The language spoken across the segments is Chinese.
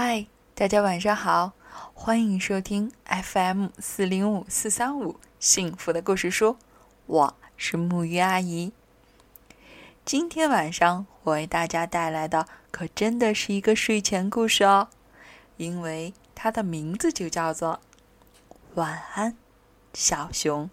嗨，大家晚上好，欢迎收听 FM 四零五四三五幸福的故事书，我是木鱼阿姨。今天晚上我为大家带来的可真的是一个睡前故事哦，因为它的名字就叫做《晚安，小熊》。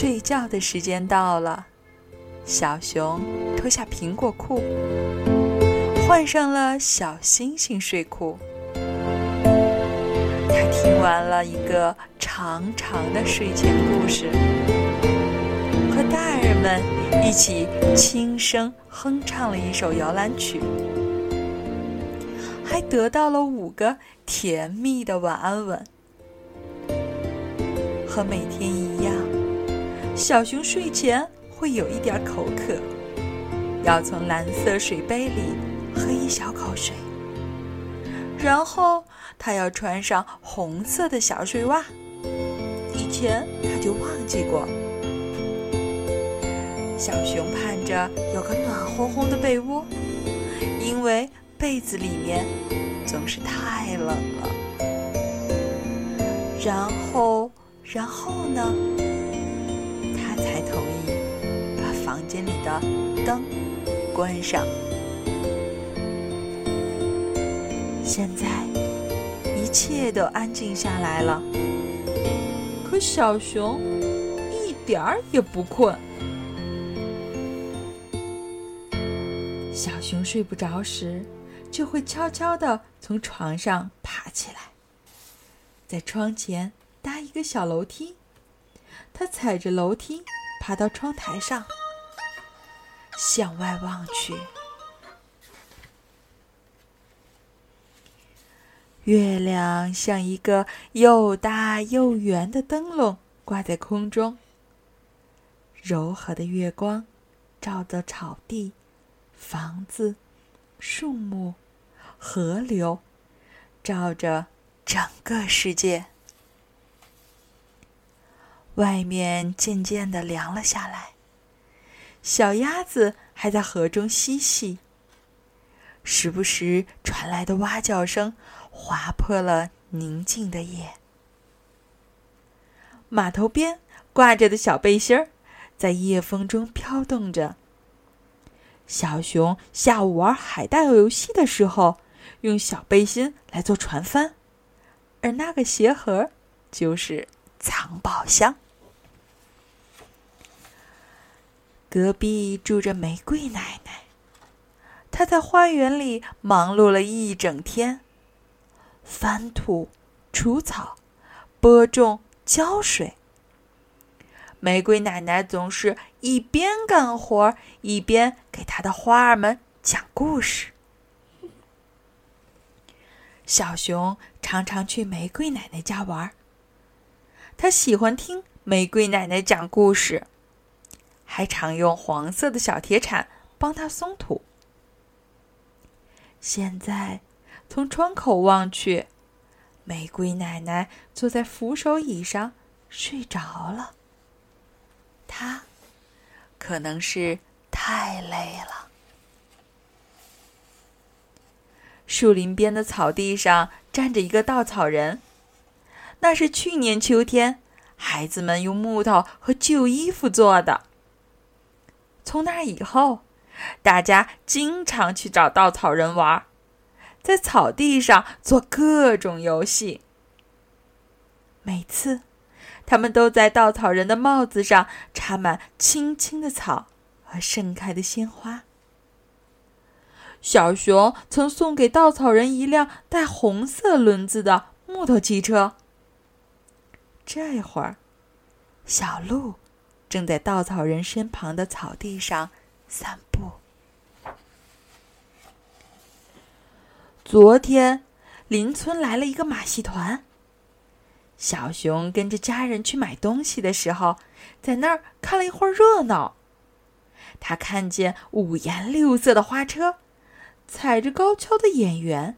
睡觉的时间到了，小熊脱下苹果裤，换上了小星星睡裤。他听完了一个长长的睡前故事，和大人们一起轻声哼唱了一首摇篮曲，还得到了五个甜蜜的晚安吻。和每天一样。小熊睡前会有一点口渴，要从蓝色水杯里喝一小口水，然后他要穿上红色的小睡袜。以前他就忘记过。小熊盼着有个暖烘烘的被窝，因为被子里面总是太冷了。然后，然后呢？才同意把房间里的灯关上。现在一切都安静下来了，可小熊一点儿也不困。小熊睡不着时，就会悄悄地从床上爬起来，在窗前搭一个小楼梯。他踩着楼梯爬到窗台上，向外望去。月亮像一个又大又圆的灯笼挂在空中，柔和的月光照着草地、房子、树木、河流，照着整个世界。外面渐渐的凉了下来，小鸭子还在河中嬉戏。时不时传来的蛙叫声划破了宁静的夜。码头边挂着的小背心儿在夜风中飘动着。小熊下午玩海盗游戏的时候，用小背心来做船帆，而那个鞋盒就是藏宝箱。隔壁住着玫瑰奶奶，她在花园里忙碌了一整天，翻土、除草、播种、浇水。玫瑰奶奶总是一边干活一边给她的花儿们讲故事。小熊常常去玫瑰奶奶家玩儿，他喜欢听玫瑰奶奶讲故事。还常用黄色的小铁铲帮他松土。现在从窗口望去，玫瑰奶奶坐在扶手椅上睡着了。她可能是太累了。树林边的草地上站着一个稻草人，那是去年秋天孩子们用木头和旧衣服做的。从那以后，大家经常去找稻草人玩，在草地上做各种游戏。每次，他们都在稻草人的帽子上插满青青的草和盛开的鲜花。小熊曾送给稻草人一辆带红色轮子的木头汽车。这会儿，小鹿。正在稻草人身旁的草地上散步。昨天，邻村来了一个马戏团。小熊跟着家人去买东西的时候，在那儿看了一会儿热闹。他看见五颜六色的花车，踩着高跷的演员，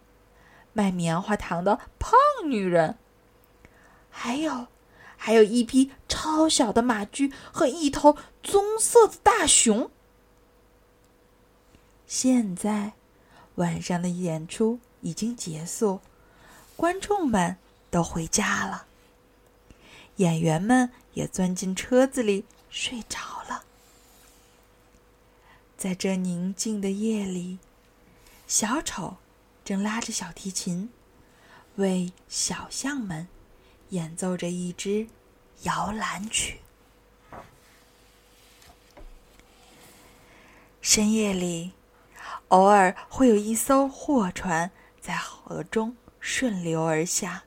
卖棉花糖的胖女人，还有。还有一匹超小的马驹和一头棕色的大熊。现在，晚上的演出已经结束，观众们都回家了，演员们也钻进车子里睡着了。在这宁静的夜里，小丑正拉着小提琴，为小象们演奏着一支摇篮曲。深夜里。偶尔会有一艘货船在河中顺流而下，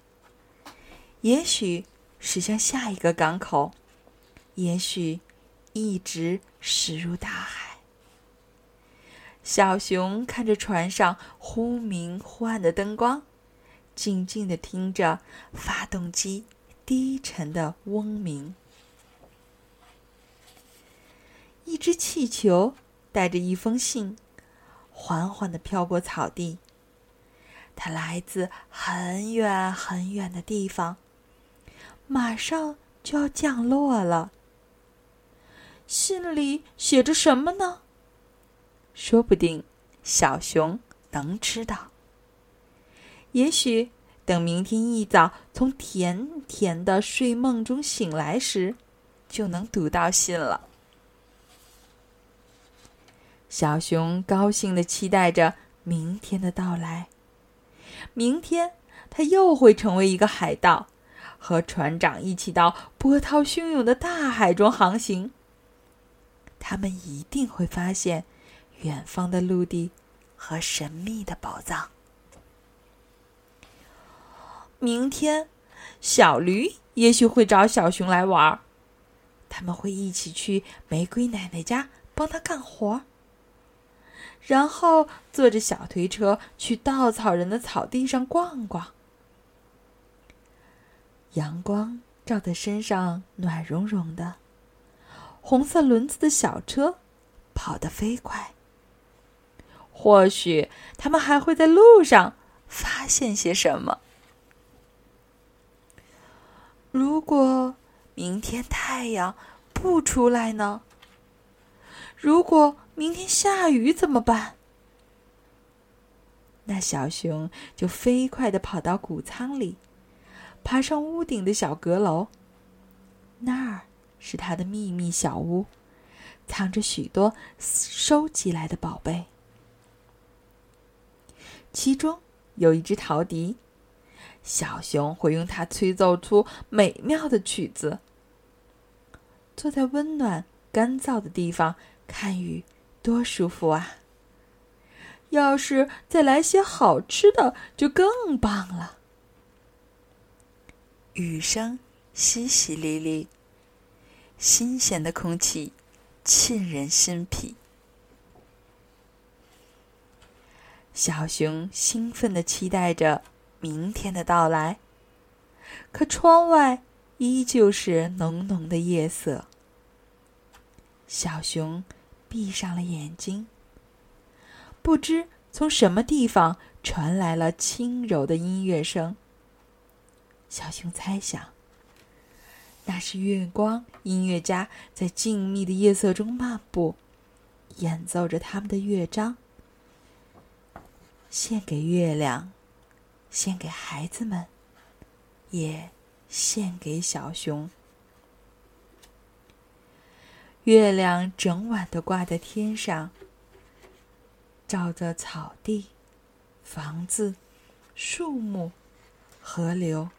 也许驶向下一个港口，也许一直驶入大海。小熊看着船上忽明忽暗的灯光，静静的听着发动机低沉的嗡鸣。一只气球带着一封信。缓缓地飘过草地。它来自很远很远的地方，马上就要降落了。信里写着什么呢？说不定小熊能知道。也许等明天一早从甜甜的睡梦中醒来时，就能读到信了。小熊高兴的期待着明天的到来。明天，他又会成为一个海盗，和船长一起到波涛汹涌的大海中航行。他们一定会发现远方的陆地和神秘的宝藏。明天，小驴也许会找小熊来玩儿，他们会一起去玫瑰奶奶家帮他干活。然后坐着小推车去稻草人的草地上逛逛。阳光照在身上，暖融融的。红色轮子的小车跑得飞快。或许他们还会在路上发现些什么。如果明天太阳不出来呢？如果……明天下雨怎么办？那小熊就飞快的跑到谷仓里，爬上屋顶的小阁楼。那儿是他的秘密小屋，藏着许多收集来的宝贝。其中有一只陶笛，小熊会用它吹奏出美妙的曲子。坐在温暖干燥的地方看雨。多舒服啊！要是再来些好吃的，就更棒了。雨声淅淅沥沥，新鲜的空气沁人心脾。小熊兴奋的期待着明天的到来，可窗外依旧是浓浓的夜色。小熊。闭上了眼睛，不知从什么地方传来了轻柔的音乐声。小熊猜想，那是月光音乐家在静谧的夜色中漫步，演奏着他们的乐章，献给月亮，献给孩子们，也献给小熊。月亮整晚的挂在天上，照着草地、房子、树木、河流，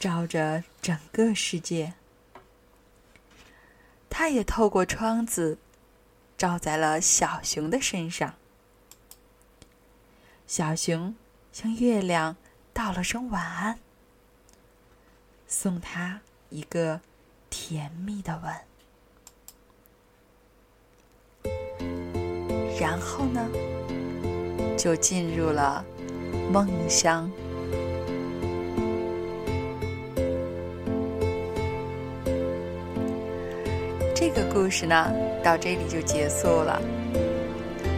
照着整个世界。它也透过窗子，照在了小熊的身上。小熊向月亮道了声晚安，送他一个甜蜜的吻。然后呢，就进入了梦乡。这个故事呢，到这里就结束了。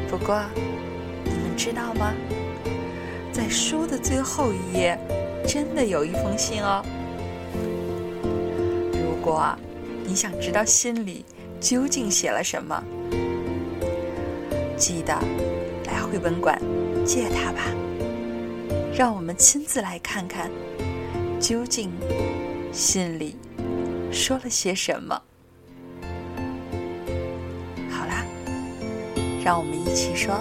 不过，你们知道吗？书的最后一页，真的有一封信哦。如果你想知道信里究竟写了什么，记得来绘本馆借它吧。让我们亲自来看看，究竟信里说了些什么。好啦，让我们一起说。